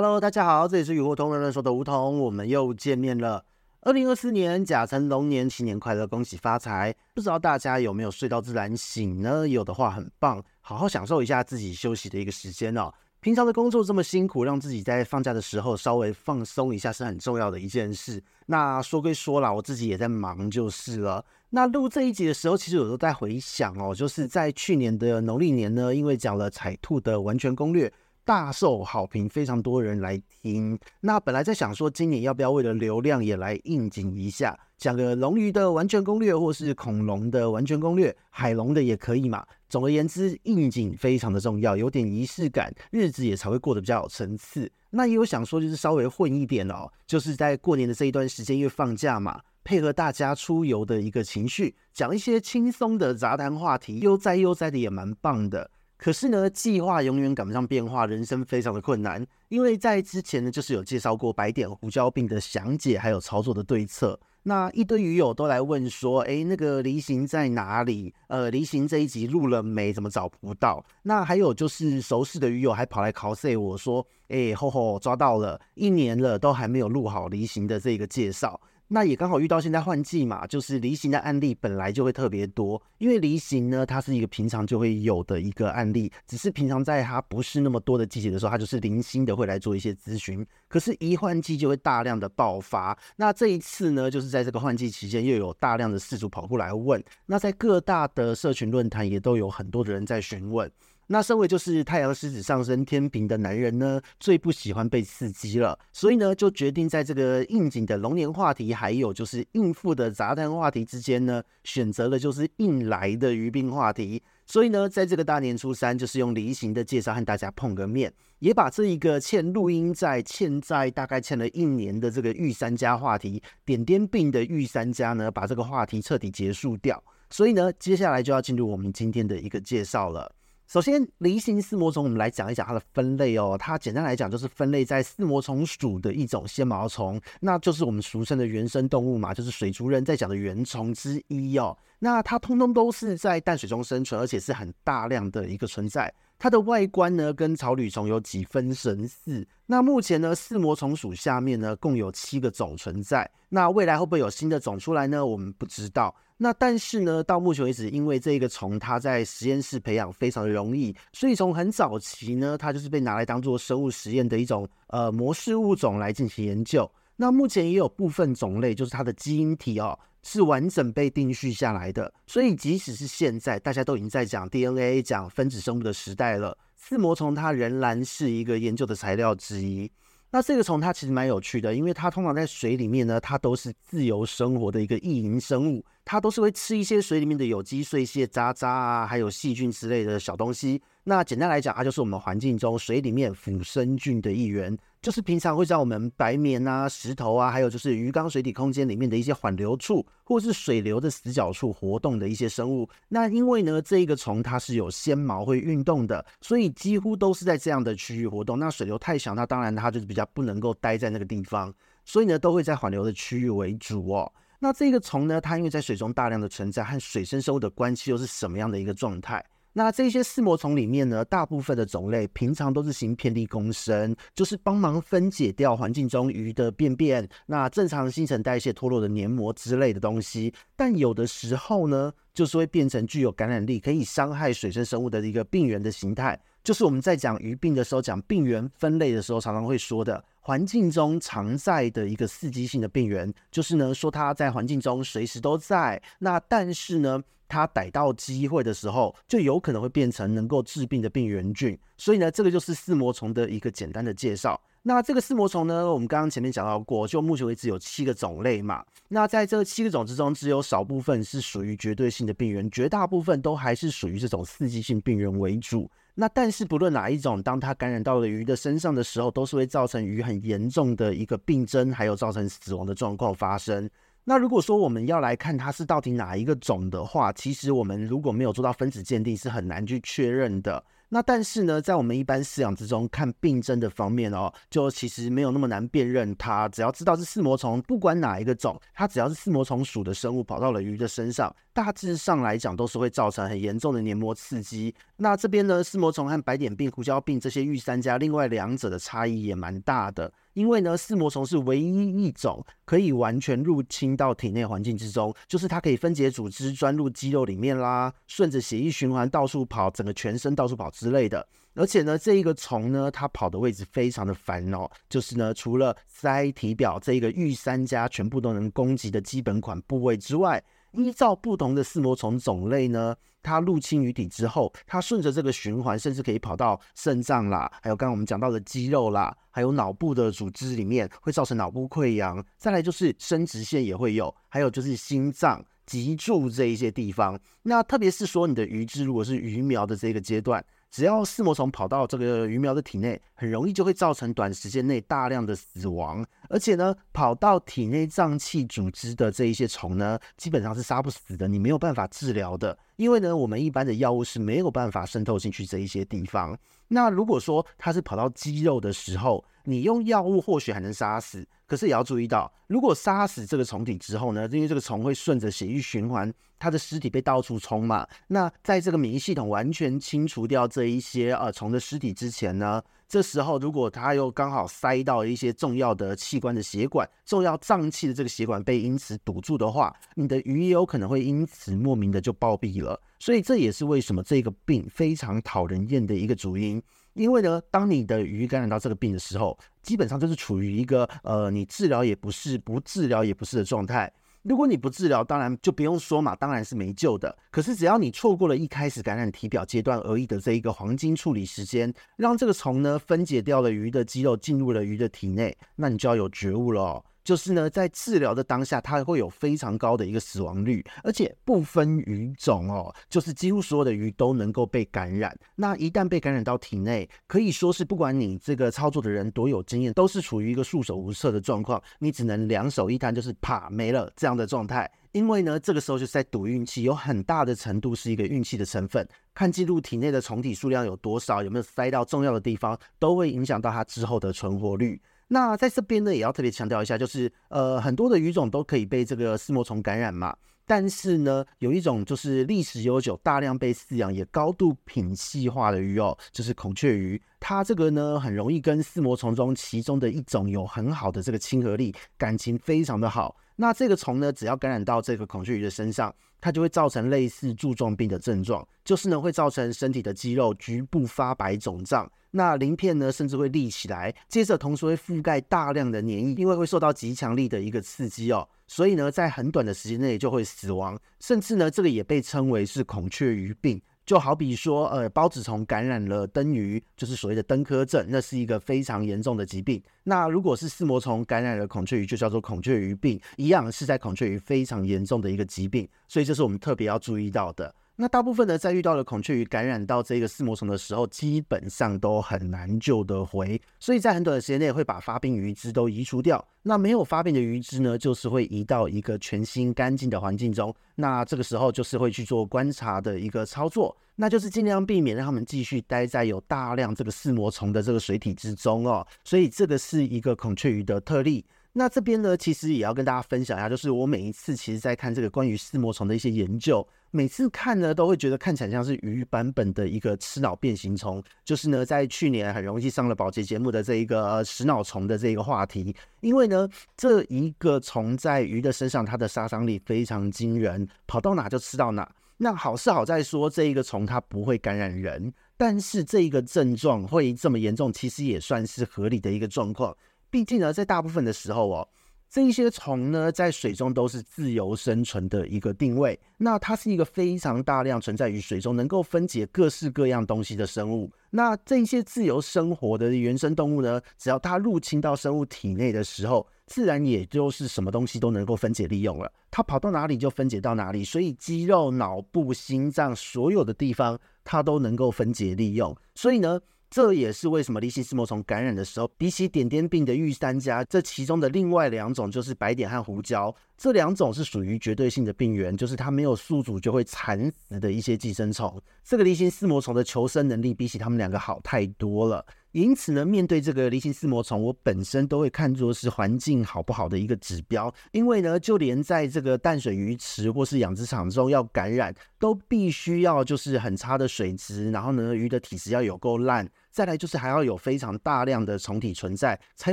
Hello，大家好，这里是鱼活通人人说的梧桐，我们又见面了。二零二四年甲辰龙年，新年快乐，恭喜发财！不知道大家有没有睡到自然醒呢？有的话很棒，好好享受一下自己休息的一个时间哦。平常的工作这么辛苦，让自己在放假的时候稍微放松一下是很重要的一件事。那说归说啦，我自己也在忙就是了。那录这一集的时候，其实我都在回想哦，就是在去年的农历年呢，因为讲了彩兔的完全攻略。大受好评，非常多人来听。那本来在想说，今年要不要为了流量也来应景一下，讲个龙鱼的完全攻略，或是恐龙的完全攻略，海龙的也可以嘛。总而言之，应景非常的重要，有点仪式感，日子也才会过得比较有层次。那也有想说，就是稍微混一点哦，就是在过年的这一段时间，因为放假嘛，配合大家出游的一个情绪，讲一些轻松的杂谈话题，悠哉悠哉的也蛮棒的。可是呢，计划永远赶不上变化，人生非常的困难。因为在之前呢，就是有介绍过白点胡椒病的详解，还有操作的对策。那一堆鱼友都来问说，哎，那个离形在哪里？呃，离形这一集录了没？怎么找不到？那还有就是熟识的鱼友还跑来考 C 我说，哎，吼吼，抓到了，一年了都还没有录好离形的这个介绍。那也刚好遇到现在换季嘛，就是离形的案例本来就会特别多，因为离形呢，它是一个平常就会有的一个案例，只是平常在它不是那么多的季节的时候，它就是零星的会来做一些咨询，可是，一换季就会大量的爆发。那这一次呢，就是在这个换季期间，又有大量的事主跑过来问，那在各大的社群论坛也都有很多的人在询问。那身为就是太阳狮子上升天平的男人呢，最不喜欢被刺激了，所以呢，就决定在这个应景的龙年话题，还有就是应付的杂谈话题之间呢，选择了就是应来的鱼病话题。所以呢，在这个大年初三，就是用离形的介绍和大家碰个面，也把这一个欠录音债、欠债大概欠了一年的这个御三家话题，点点病的御三家呢，把这个话题彻底结束掉。所以呢，接下来就要进入我们今天的一个介绍了。首先，梨形四膜虫，我们来讲一讲它的分类哦。它简单来讲就是分类在四膜虫属的一种纤毛虫，那就是我们俗称的原生动物嘛，就是水族人在讲的原虫之一哦。那它通通都是在淡水中生存，而且是很大量的一个存在。它的外观呢，跟草履虫有几分神似。那目前呢，四膜虫属下面呢，共有七个种存在。那未来会不会有新的种出来呢？我们不知道。那但是呢，到目前为止，因为这个虫它在实验室培养非常的容易，所以从很早期呢，它就是被拿来当做生物实验的一种呃模式物种来进行研究。那目前也有部分种类，就是它的基因体哦是完整被定序下来的，所以即使是现在大家都已经在讲 DNA、讲分子生物的时代了，四膜虫它仍然是一个研究的材料之一。那这个虫它其实蛮有趣的，因为它通常在水里面呢，它都是自由生活的一个异营生物，它都是会吃一些水里面的有机碎屑、渣渣啊，还有细菌之类的小东西。那简单来讲，它就是我们环境中水里面腐生菌的一员。就是平常会在我们白棉啊、石头啊，还有就是鱼缸水底空间里面的一些缓流处，或是水流的死角处活动的一些生物。那因为呢，这一个虫它是有纤毛会运动的，所以几乎都是在这样的区域活动。那水流太小，那当然它就是比较不能够待在那个地方，所以呢，都会在缓流的区域为主哦。那这个虫呢，它因为在水中大量的存在，和水生生物的关系又是什么样的一个状态？那这些四膜虫里面呢，大部分的种类平常都是行遍地共生，就是帮忙分解掉环境中鱼的便便，那正常新陈代谢脱落的黏膜之类的东西。但有的时候呢，就是会变成具有感染力，可以伤害水生生物的一个病原的形态。就是我们在讲鱼病的时候，讲病原分类的时候，常常会说的环境中常在的一个刺激性的病原，就是呢说它在环境中随时都在。那但是呢，它逮到机会的时候，就有可能会变成能够治病的病原菌。所以呢，这个就是四膜虫的一个简单的介绍。那这个四膜虫呢，我们刚刚前面讲到过，就目前为止有七个种类嘛。那在这七个种之中，只有少部分是属于绝对性的病原，绝大部分都还是属于这种刺激性病原为主。那但是不论哪一种，当它感染到了鱼的身上的时候，都是会造成鱼很严重的一个病症，还有造成死亡的状况发生。那如果说我们要来看它是到底哪一个种的话，其实我们如果没有做到分子鉴定，是很难去确认的。那但是呢，在我们一般饲养之中，看病症的方面哦，就其实没有那么难辨认它。只要知道是四膜虫，不管哪一个种，它只要是四膜虫属的生物跑到了鱼的身上，大致上来讲都是会造成很严重的黏膜刺激。那这边呢，四膜虫和白点病、胡椒病这些御三家，另外两者的差异也蛮大的。因为呢，四膜虫是唯一一种可以完全入侵到体内环境之中，就是它可以分解组织，钻入肌肉里面啦，顺着血液循环到处跑，整个全身到处跑之类的。而且呢，这一个虫呢，它跑的位置非常的烦哦，就是呢，除了鳃、体表这一个御三家全部都能攻击的基本款部位之外，依照不同的四膜虫种类呢，它入侵鱼体之后，它顺着这个循环，甚至可以跑到肾脏啦，还有刚刚我们讲到的肌肉啦，还有脑部的组织里面，会造成脑部溃疡。再来就是生殖腺也会有，还有就是心脏、脊柱这一些地方。那特别是说你的鱼只如果是鱼苗的这个阶段。只要四膜虫跑到这个鱼苗的体内，很容易就会造成短时间内大量的死亡。而且呢，跑到体内脏器组织的这一些虫呢，基本上是杀不死的，你没有办法治疗的。因为呢，我们一般的药物是没有办法渗透进去这一些地方。那如果说它是跑到肌肉的时候，你用药物或许还能杀死，可是也要注意到，如果杀死这个虫体之后呢，因为这个虫会顺着血液循环，它的尸体被到处冲嘛。那在这个免疫系统完全清除掉这一些呃虫的尸体之前呢，这时候如果它又刚好塞到一些重要的器官的血管、重要脏器的这个血管被因此堵住的话，你的鱼也有可能会因此莫名的就暴毙了。所以这也是为什么这个病非常讨人厌的一个主因。因为呢，当你的鱼感染到这个病的时候，基本上就是处于一个呃，你治疗也不是，不治疗也不是的状态。如果你不治疗，当然就不用说嘛，当然是没救的。可是只要你错过了一开始感染体表阶段而已的这一个黄金处理时间，让这个虫呢分解掉了鱼的肌肉，进入了鱼的体内，那你就要有觉悟了。就是呢，在治疗的当下，它会有非常高的一个死亡率，而且不分鱼种哦，就是几乎所有的鱼都能够被感染。那一旦被感染到体内，可以说是不管你这个操作的人多有经验，都是处于一个束手无策的状况，你只能两手一摊，就是啪没了这样的状态。因为呢，这个时候就是在赌运气，有很大的程度是一个运气的成分，看记录体内的虫体数量有多少，有没有塞到重要的地方，都会影响到它之后的存活率。那在这边呢，也要特别强调一下，就是呃，很多的鱼种都可以被这个四膜虫感染嘛。但是呢，有一种就是历史悠久、大量被饲养、也高度品系化的鱼哦，就是孔雀鱼。它这个呢，很容易跟四膜虫中其中的一种有很好的这个亲和力，感情非常的好。那这个虫呢，只要感染到这个孔雀鱼的身上，它就会造成类似柱状病的症状，就是呢会造成身体的肌肉局部发白肿胀。那鳞片呢，甚至会立起来，接着同时会覆盖大量的粘液，因为会受到极强力的一个刺激哦，所以呢，在很短的时间内就会死亡，甚至呢，这个也被称为是孔雀鱼病，就好比说，呃，孢子虫感染了灯鱼，就是所谓的灯科症，那是一个非常严重的疾病。那如果是四膜虫感染了孔雀鱼，就叫做孔雀鱼病，一样是在孔雀鱼非常严重的一个疾病，所以这是我们特别要注意到的。那大部分呢，在遇到了孔雀鱼感染到这个四膜虫的时候，基本上都很难救得回，所以在很短的时间内会把发病鱼只都移除掉。那没有发病的鱼只呢，就是会移到一个全新干净的环境中。那这个时候就是会去做观察的一个操作，那就是尽量避免让他们继续待在有大量这个四膜虫的这个水体之中哦。所以这个是一个孔雀鱼的特例。那这边呢，其实也要跟大家分享一下，就是我每一次其实在看这个关于四魔虫的一些研究，每次看呢都会觉得看起来像是鱼版本的一个吃脑变形虫，就是呢在去年很容易上了保洁节目的这一个食脑虫的这一个话题，因为呢这一个虫在鱼的身上，它的杀伤力非常惊人，跑到哪就吃到哪。那好是好在说这一个虫它不会感染人，但是这一个症状会这么严重，其实也算是合理的一个状况。毕竟呢，在大部分的时候哦，这一些虫呢，在水中都是自由生存的一个定位。那它是一个非常大量存在于水中，能够分解各式各样东西的生物。那这些自由生活的原生动物呢，只要它入侵到生物体内的时候，自然也就是什么东西都能够分解利用了。它跑到哪里就分解到哪里，所以肌肉、脑部、心脏所有的地方，它都能够分解利用。所以呢。这也是为什么离心丝膜虫感染的时候，比起点点病的御三家，这其中的另外两种就是白点和胡椒，这两种是属于绝对性的病原，就是它没有宿主就会惨死的一些寄生虫。这个离心丝膜虫的求生能力比起它们两个好太多了。因此呢，面对这个离型丝膜虫，我本身都会看作是环境好不好的一个指标。因为呢，就连在这个淡水鱼池或是养殖场中要感染，都必须要就是很差的水质，然后呢，鱼的体质要有够烂，再来就是还要有非常大量的虫体存在，才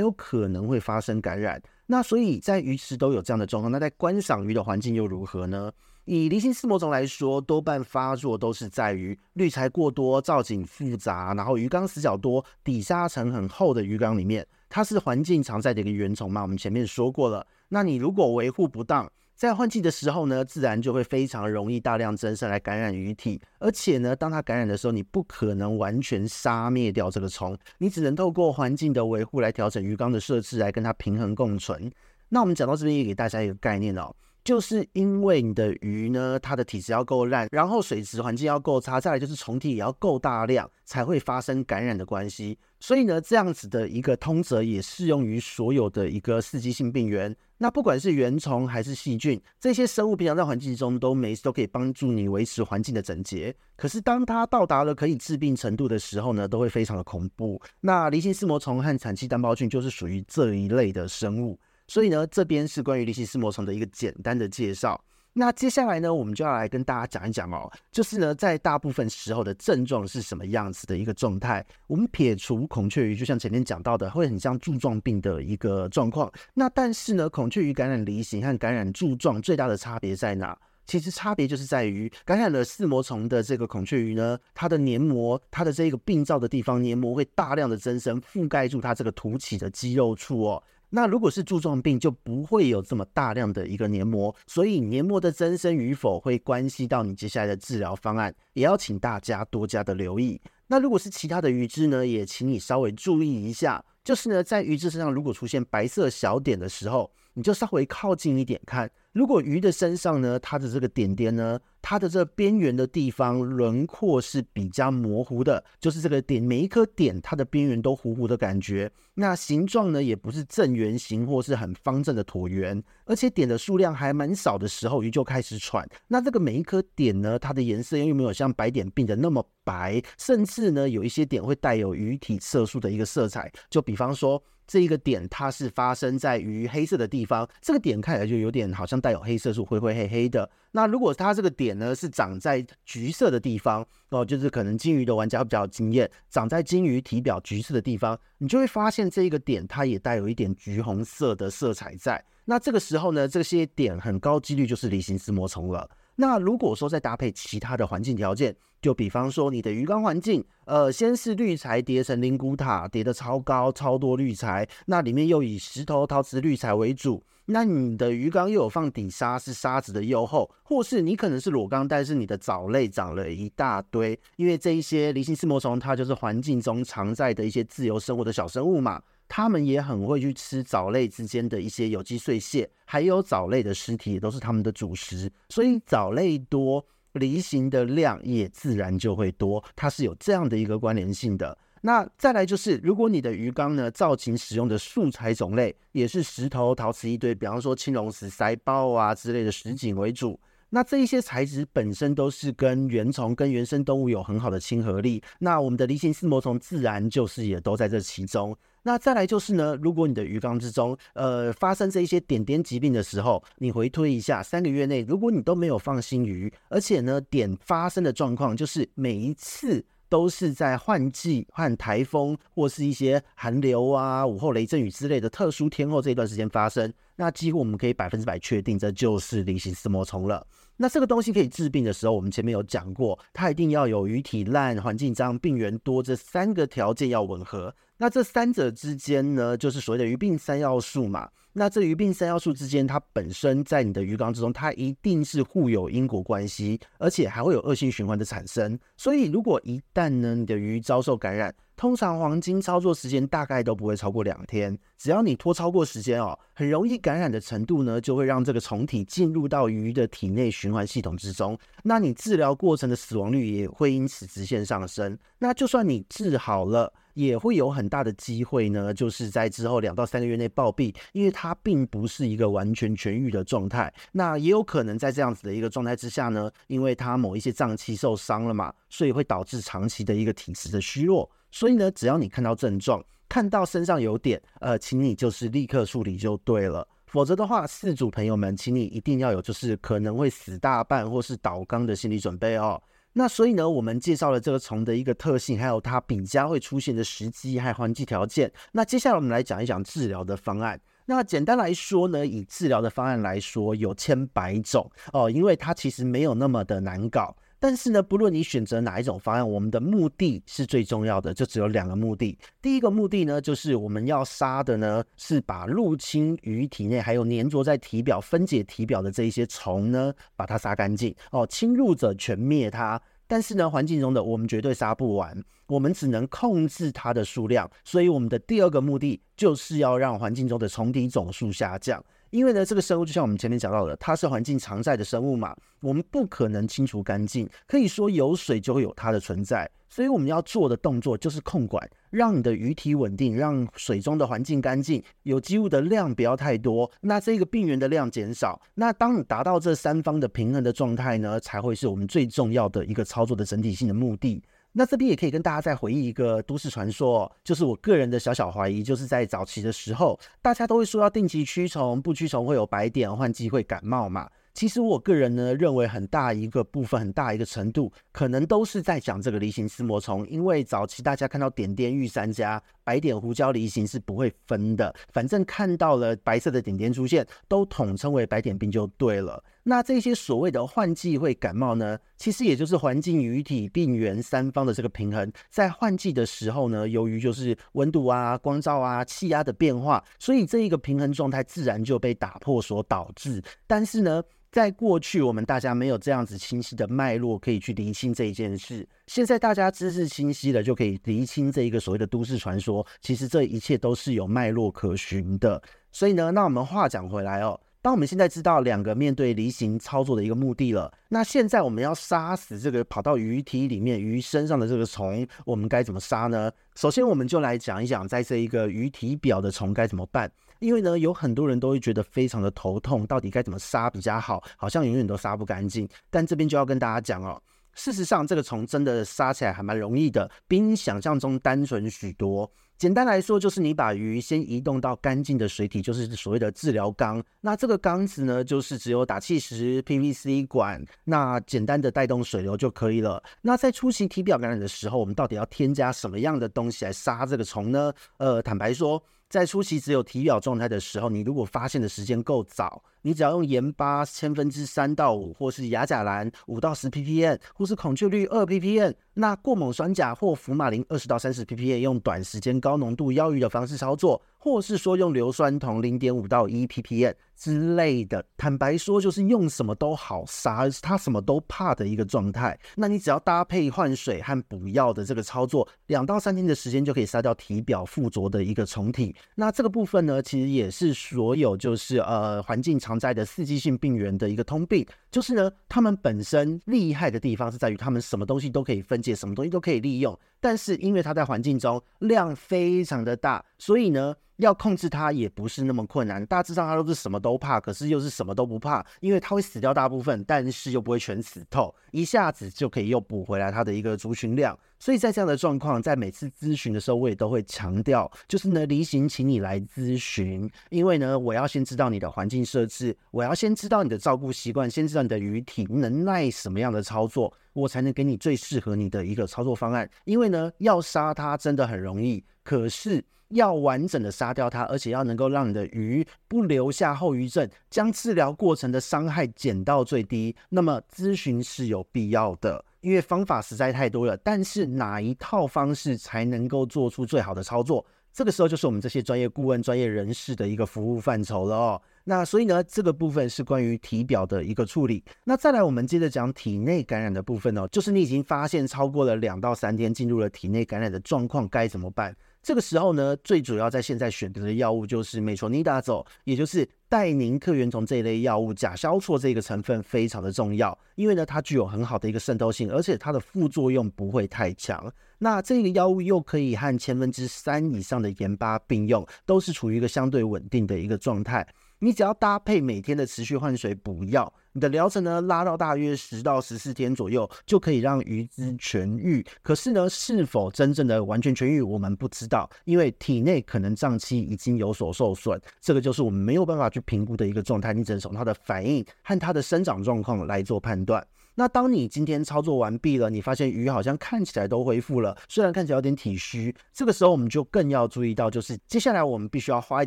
有可能会发生感染。那所以在鱼池都有这样的状况，那在观赏鱼的环境又如何呢？以离心丝膜虫来说，多半发作都是在于滤材过多、造景复杂，然后鱼缸死角多、底沙层很厚的鱼缸里面。它是环境常在的一个原虫嘛，我们前面说过了。那你如果维护不当，在换季的时候呢，自然就会非常容易大量增生来感染鱼体。而且呢，当它感染的时候，你不可能完全杀灭掉这个虫，你只能透过环境的维护来调整鱼缸的设置，来跟它平衡共存。那我们讲到这边，也给大家一个概念哦。就是因为你的鱼呢，它的体质要够烂，然后水质环境要够差，再来就是虫体也要够大量，才会发生感染的关系。所以呢，这样子的一个通则也适用于所有的一个刺激性病原。那不管是原虫还是细菌，这些生物平常在环境中都没事，都可以帮助你维持环境的整洁。可是当它到达了可以致病程度的时候呢，都会非常的恐怖。那离心丝膜虫和产气单胞菌就是属于这一类的生物。所以呢，这边是关于离型丝膜虫的一个简单的介绍。那接下来呢，我们就要来跟大家讲一讲哦，就是呢，在大部分时候的症状是什么样子的一个状态。我们撇除孔雀鱼，就像前面讲到的，会很像柱状病的一个状况。那但是呢，孔雀鱼感染离型和感染柱状最大的差别在哪？其实差别就是在于感染了四膜虫的这个孔雀鱼呢，它的黏膜，它的这个病灶的地方黏膜会大量的增生，覆盖住它这个凸起的肌肉处哦。那如果是柱状病，就不会有这么大量的一个黏膜，所以黏膜的增生与否会关系到你接下来的治疗方案，也要请大家多加的留意。那如果是其他的鱼只呢，也请你稍微注意一下，就是呢，在鱼只身上如果出现白色小点的时候，你就稍微靠近一点看。如果鱼的身上呢，它的这个点点呢，它的这边缘的地方轮廓是比较模糊的，就是这个点每一颗点它的边缘都糊糊的感觉。那形状呢，也不是正圆形或是很方正的椭圆，而且点的数量还蛮少的时候，鱼就开始喘。那这个每一颗点呢，它的颜色又没有像白点病的那么白，甚至呢，有一些点会带有鱼体色素的一个色彩，就比方说。这一个点，它是发生在鱼黑色的地方，这个点看起来就有点好像带有黑色素，灰灰黑黑的。那如果它这个点呢是长在橘色的地方哦，就是可能金鱼的玩家比较惊艳，长在金鱼体表橘色的地方，你就会发现这一个点它也带有一点橘红色的色彩在。那这个时候呢，这些点很高几率就是离型丝膜虫了。那如果说再搭配其他的环境条件，就比方说你的鱼缸环境，呃，先是滤材叠成灵骨塔，叠得超高超多滤材，那里面又以石头、陶瓷滤材为主，那你的鱼缸又有放底沙，是沙子的釉厚，或是你可能是裸缸，但是你的藻类长了一大堆，因为这一些离心丝膜虫它就是环境中常在的一些自由生活的小生物嘛。他们也很会去吃藻类之间的一些有机碎屑，还有藻类的尸体也都是他们的主食，所以藻类多，离型的量也自然就会多，它是有这样的一个关联性的。那再来就是，如果你的鱼缸呢，造型使用的素材种类也是石头、陶瓷一堆，比方说青龙石腮胞啊之类的石景为主。那这一些材质本身都是跟原虫、跟原生动物有很好的亲和力，那我们的离型丝膜虫自然就是也都在这其中。那再来就是呢，如果你的鱼缸之中，呃，发生这一些点点疾病的时候，你回推一下，三个月内，如果你都没有放新鱼，而且呢，点发生的状况就是每一次。都是在换季、换台风或是一些寒流啊、午后雷阵雨之类的特殊天候这一段时间发生，那几乎我们可以百分之百确定这就是菱形丝膜虫了。那这个东西可以治病的时候，我们前面有讲过，它一定要有鱼体烂、环境脏、病源多这三个条件要吻合。那这三者之间呢，就是所谓的鱼病三要素嘛。那这鱼病三要素之间，它本身在你的鱼缸之中，它一定是互有因果关系，而且还会有恶性循环的产生。所以，如果一旦呢，你的鱼遭受感染，通常黄金操作时间大概都不会超过两天，只要你拖超过时间哦，很容易感染的程度呢，就会让这个虫体进入到鱼的体内循环系统之中，那你治疗过程的死亡率也会因此直线上升。那就算你治好了，也会有很大的机会呢，就是在之后两到三个月内暴毙，因为它并不是一个完全痊愈的状态。那也有可能在这样子的一个状态之下呢，因为它某一些脏器受伤了嘛，所以会导致长期的一个体质的虚弱。所以呢，只要你看到症状，看到身上有点，呃，请你就是立刻处理就对了。否则的话，四组朋友们，请你一定要有就是可能会死大半或是倒缸的心理准备哦。那所以呢，我们介绍了这个虫的一个特性，还有它比较会出现的时机还有环境条件。那接下来我们来讲一讲治疗的方案。那简单来说呢，以治疗的方案来说，有千百种哦，因为它其实没有那么的难搞。但是呢，不论你选择哪一种方案，我们的目的是最重要的，就只有两个目的。第一个目的呢，就是我们要杀的呢，是把入侵鱼体内还有粘着在体表、分解体表的这一些虫呢，把它杀干净哦，侵入者全灭它。但是呢，环境中的我们绝对杀不完，我们只能控制它的数量。所以我们的第二个目的就是要让环境中的虫体总数下降。因为呢，这个生物就像我们前面讲到的，它是环境常在的生物嘛，我们不可能清除干净。可以说有水就会有它的存在，所以我们要做的动作就是控管，让你的鱼体稳定，让水中的环境干净，有机物的量不要太多，那这个病原的量减少。那当你达到这三方的平衡的状态呢，才会是我们最重要的一个操作的整体性的目的。那这边也可以跟大家再回忆一个都市传说，就是我个人的小小怀疑，就是在早期的时候，大家都会说要定期驱虫，不驱虫会有白点，换季会感冒嘛。其实我个人呢，认为很大一个部分，很大一个程度，可能都是在讲这个梨形丝膜虫，因为早期大家看到点点玉三家。白点胡椒梨形是不会分的，反正看到了白色的点点出现，都统称为白点病就对了。那这些所谓的换季会感冒呢，其实也就是环境、鱼体、病原三方的这个平衡，在换季的时候呢，由于就是温度啊、光照啊、气压的变化，所以这一个平衡状态自然就被打破所导致。但是呢，在过去，我们大家没有这样子清晰的脉络可以去厘清这一件事。现在大家知识清晰了，就可以厘清这一个所谓的都市传说。其实这一切都是有脉络可循的。所以呢，那我们话讲回来哦，当我们现在知道两个面对梨形操作的一个目的了，那现在我们要杀死这个跑到鱼体里面鱼身上的这个虫，我们该怎么杀呢？首先，我们就来讲一讲，在这一个鱼体表的虫该怎么办。因为呢，有很多人都会觉得非常的头痛，到底该怎么杀比较好？好像永远都杀不干净。但这边就要跟大家讲哦，事实上这个虫真的杀起来还蛮容易的，比你想象中单纯许多。简单来说，就是你把鱼先移动到干净的水体，就是所谓的治疗缸。那这个缸子呢，就是只有打气时、PVC 管，那简单的带动水流就可以了。那在初期体表感染的时候，我们到底要添加什么样的东西来杀这个虫呢？呃，坦白说。在初期只有体表状态的时候，你如果发现的时间够早，你只要用盐巴千分之三到五，或是亚甲蓝五到十 ppm，或是孔雀绿二 ppm，那过锰酸钾或福马林二十到三十 ppm，用短时间高浓度药浴的方式操作。或是说用硫酸铜零点五到一 ppm 之类的，坦白说就是用什么都好杀，它什么都怕的一个状态。那你只要搭配换水和补药的这个操作，两到三天的时间就可以杀掉体表附着的一个虫体。那这个部分呢，其实也是所有就是呃环境常在的刺激性病原的一个通病，就是呢，它们本身厉害的地方是在于它们什么东西都可以分解，什么东西都可以利用。但是因为它在环境中量非常的大，所以呢，要控制它也不是那么困难。大致上它都是什么都怕，可是又是什么都不怕，因为它会死掉大部分，但是又不会全死透，一下子就可以又补回来它的一个族群量。所以在这样的状况，在每次咨询的时候，我也都会强调，就是呢，梨形请你来咨询，因为呢，我要先知道你的环境设置，我要先知道你的照顾习惯，先知道你的鱼体能耐什么样的操作。我才能给你最适合你的一个操作方案，因为呢，要杀它真的很容易，可是要完整的杀掉它，而且要能够让你的鱼不留下后遗症，将治疗过程的伤害减到最低，那么咨询是有必要的，因为方法实在太多了，但是哪一套方式才能够做出最好的操作？这个时候就是我们这些专业顾问、专业人士的一个服务范畴了哦。那所以呢，这个部分是关于体表的一个处理。那再来，我们接着讲体内感染的部分哦，就是你已经发现超过了两到三天进入了体内感染的状况，该怎么办？这个时候呢，最主要在现在选择的药物就是美卓尼达唑，也就是代宁克原虫这一类药物，甲硝唑这个成分非常的重要，因为呢，它具有很好的一个渗透性，而且它的副作用不会太强。那这个药物又可以和千分之三以上的盐巴并用，都是处于一个相对稳定的一个状态。你只要搭配每天的持续换水补药，你的疗程呢拉到大约十到十四天左右，就可以让鱼只痊愈。可是呢，是否真正的完全痊愈，我们不知道，因为体内可能脏器已经有所受损，这个就是我们没有办法去评估的一个状态。你只能从它的反应和它的生长状况来做判断。那当你今天操作完毕了，你发现鱼好像看起来都恢复了，虽然看起来有点体虚，这个时候我们就更要注意到，就是接下来我们必须要花一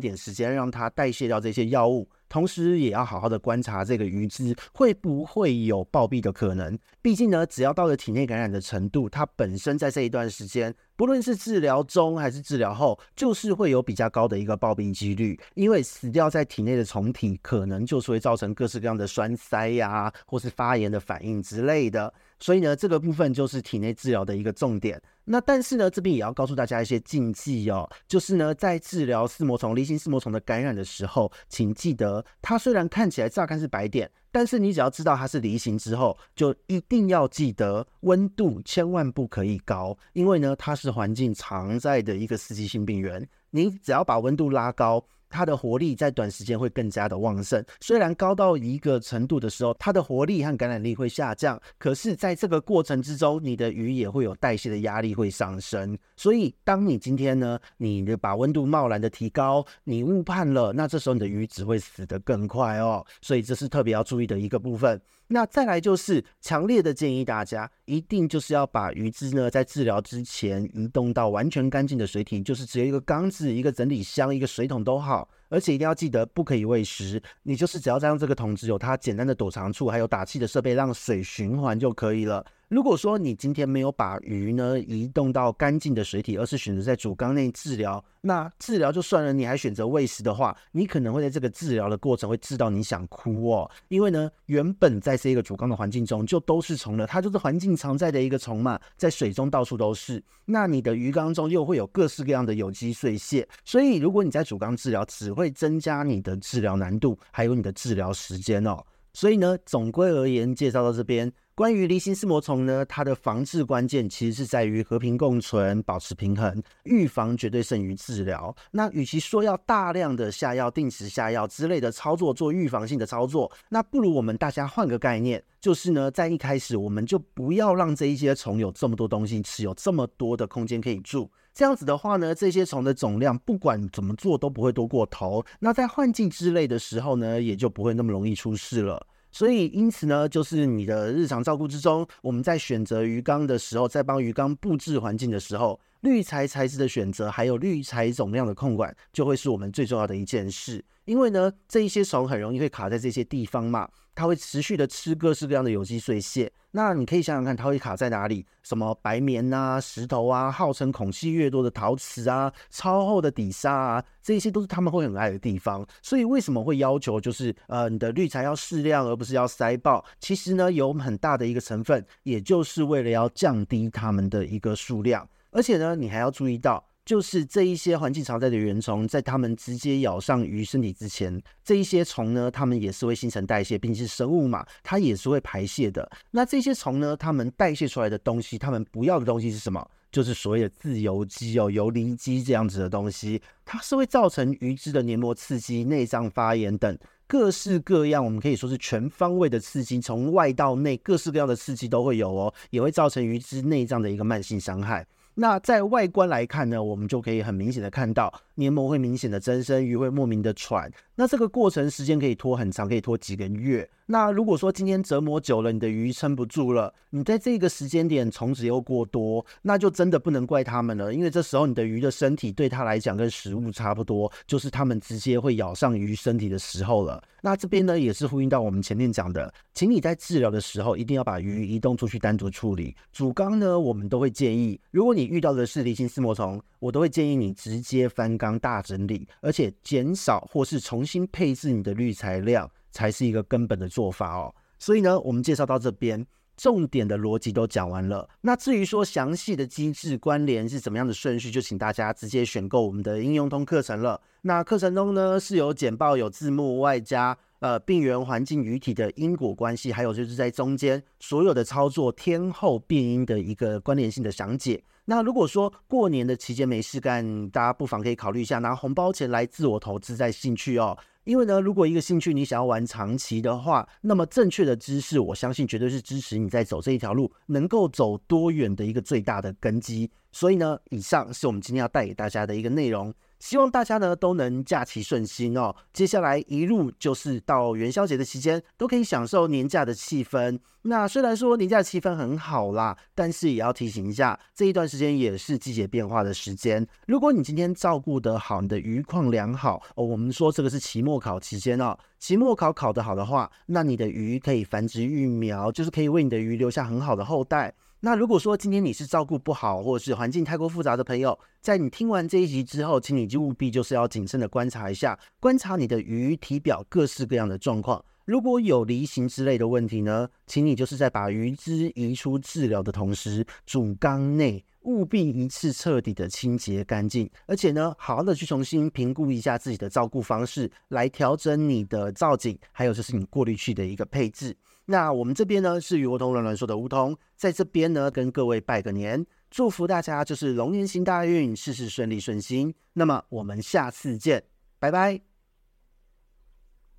点时间让它代谢掉这些药物。同时也要好好的观察这个鱼只会不会有暴毙的可能。毕竟呢，只要到了体内感染的程度，它本身在这一段时间，不论是治疗中还是治疗后，就是会有比较高的一个暴毙几率。因为死掉在体内的虫体，可能就是会造成各式各样的栓塞呀、或是发炎的反应之类的。所以呢，这个部分就是体内治疗的一个重点。那但是呢，这边也要告诉大家一些禁忌哦，就是呢，在治疗四膜虫、离心四膜虫的感染的时候，请记得，它虽然看起来乍看是白点，但是你只要知道它是离型之后，就一定要记得温度千万不可以高，因为呢，它是环境常在的一个刺激性病原，你只要把温度拉高。它的活力在短时间会更加的旺盛，虽然高到一个程度的时候，它的活力和感染力会下降，可是在这个过程之中，你的鱼也会有代谢的压力会上升。所以，当你今天呢，你把温度贸然的提高，你误判了，那这时候你的鱼只会死得更快哦。所以这是特别要注意的一个部分。那再来就是强烈的建议大家，一定就是要把鱼只呢在治疗之前移动到完全干净的水体，就是只有一个缸子、一个整理箱、一个水桶都好，而且一定要记得不可以喂食，你就是只要再用这个桶子有它简单的躲藏处，还有打气的设备，让水循环就可以了。如果说你今天没有把鱼呢移动到干净的水体，而是选择在主缸内治疗，那治疗就算了，你还选择喂食的话，你可能会在这个治疗的过程会治到你想哭哦。因为呢，原本在这个主缸的环境中就都是虫了，它就是环境常在的一个虫嘛，在水中到处都是。那你的鱼缸中又会有各式各样的有机碎屑，所以如果你在主缸治疗，只会增加你的治疗难度，还有你的治疗时间哦。所以呢，总归而言，介绍到这边。关于离心丝膜虫呢，它的防治关键其实是在于和平共存，保持平衡，预防绝对胜于治疗。那与其说要大量的下药、定时下药之类的操作做预防性的操作，那不如我们大家换个概念，就是呢，在一开始我们就不要让这一些虫有这么多东西吃，有这么多的空间可以住。这样子的话呢，这些虫的总量不管怎么做都不会多过头。那在换季之类的时候呢，也就不会那么容易出事了。所以，因此呢，就是你的日常照顾之中，我们在选择鱼缸的时候，在帮鱼缸布置环境的时候，滤材材质的选择，还有滤材总量的控管，就会是我们最重要的一件事。因为呢，这一些虫很容易会卡在这些地方嘛，它会持续的吃各式各样的有机碎屑。那你可以想想看，它会卡在哪里？什么白棉啊、石头啊，号称孔隙越多的陶瓷啊、超厚的底沙啊，这些都是他们会很爱的地方。所以为什么会要求就是呃，你的滤材要适量，而不是要塞爆？其实呢，有很大的一个成分，也就是为了要降低它们的一个数量。而且呢，你还要注意到。就是这一些环境常在的原虫，在它们直接咬上鱼身体之前，这一些虫呢，它们也是会新陈代谢，并且是生物嘛，它也是会排泄的。那这些虫呢，它们代谢出来的东西，它们不要的东西是什么？就是所谓的自由基哦，游离基这样子的东西，它是会造成鱼质的黏膜刺激、内脏发炎等各式各样，我们可以说是全方位的刺激，从外到内，各式各样的刺激都会有哦，也会造成鱼质内脏的一个慢性伤害。那在外观来看呢，我们就可以很明显的看到黏膜会明显的增生，鱼会莫名的喘。那这个过程时间可以拖很长，可以拖几个月。那如果说今天折磨久了，你的鱼撑不住了，你在这个时间点虫子又过多，那就真的不能怪他们了，因为这时候你的鱼的身体对它来讲跟食物差不多，就是它们直接会咬上鱼身体的时候了。那这边呢也是呼应到我们前面讲的，请你在治疗的时候一定要把鱼移动出去单独处理。主缸呢，我们都会建议，如果你遇到的是离心丝膜虫。我都会建议你直接翻缸大整理，而且减少或是重新配置你的滤材量，才是一个根本的做法哦。所以呢，我们介绍到这边。重点的逻辑都讲完了，那至于说详细的机制关联是怎么样的顺序，就请大家直接选购我们的应用通课程了。那课程中呢是有简报、有字幕，外加呃病原环境鱼体的因果关系，还有就是在中间所有的操作天候变因的一个关联性的详解。那如果说过年的期间没事干，大家不妨可以考虑一下拿红包钱来自我投资在兴趣哦。因为呢，如果一个兴趣你想要玩长期的话，那么正确的知识，我相信绝对是支持你在走这一条路能够走多远的一个最大的根基。所以呢，以上是我们今天要带给大家的一个内容。希望大家呢都能假期顺心哦。接下来一路就是到元宵节的期间，都可以享受年假的气氛。那虽然说年假气氛很好啦，但是也要提醒一下，这一段时间也是季节变化的时间。如果你今天照顾得好，你的鱼况良好哦，我们说这个是期末考期间哦，期末考考得好的话，那你的鱼可以繁殖育苗，就是可以为你的鱼留下很好的后代。那如果说今天你是照顾不好，或者是环境太过复杂的朋友，在你听完这一集之后，请你就务必就是要谨慎的观察一下，观察你的鱼体表各式各样的状况。如果有梨形之类的问题呢，请你就是在把鱼只移出治疗的同时，主缸内务必一次彻底的清洁干净，而且呢，好好的去重新评估一下自己的照顾方式，来调整你的造景，还有就是你过滤器的一个配置。那我们这边呢是与梧桐软软说的梧桐，在这边呢跟各位拜个年，祝福大家就是龙年行大运，事事顺利顺心。那么我们下次见，拜拜。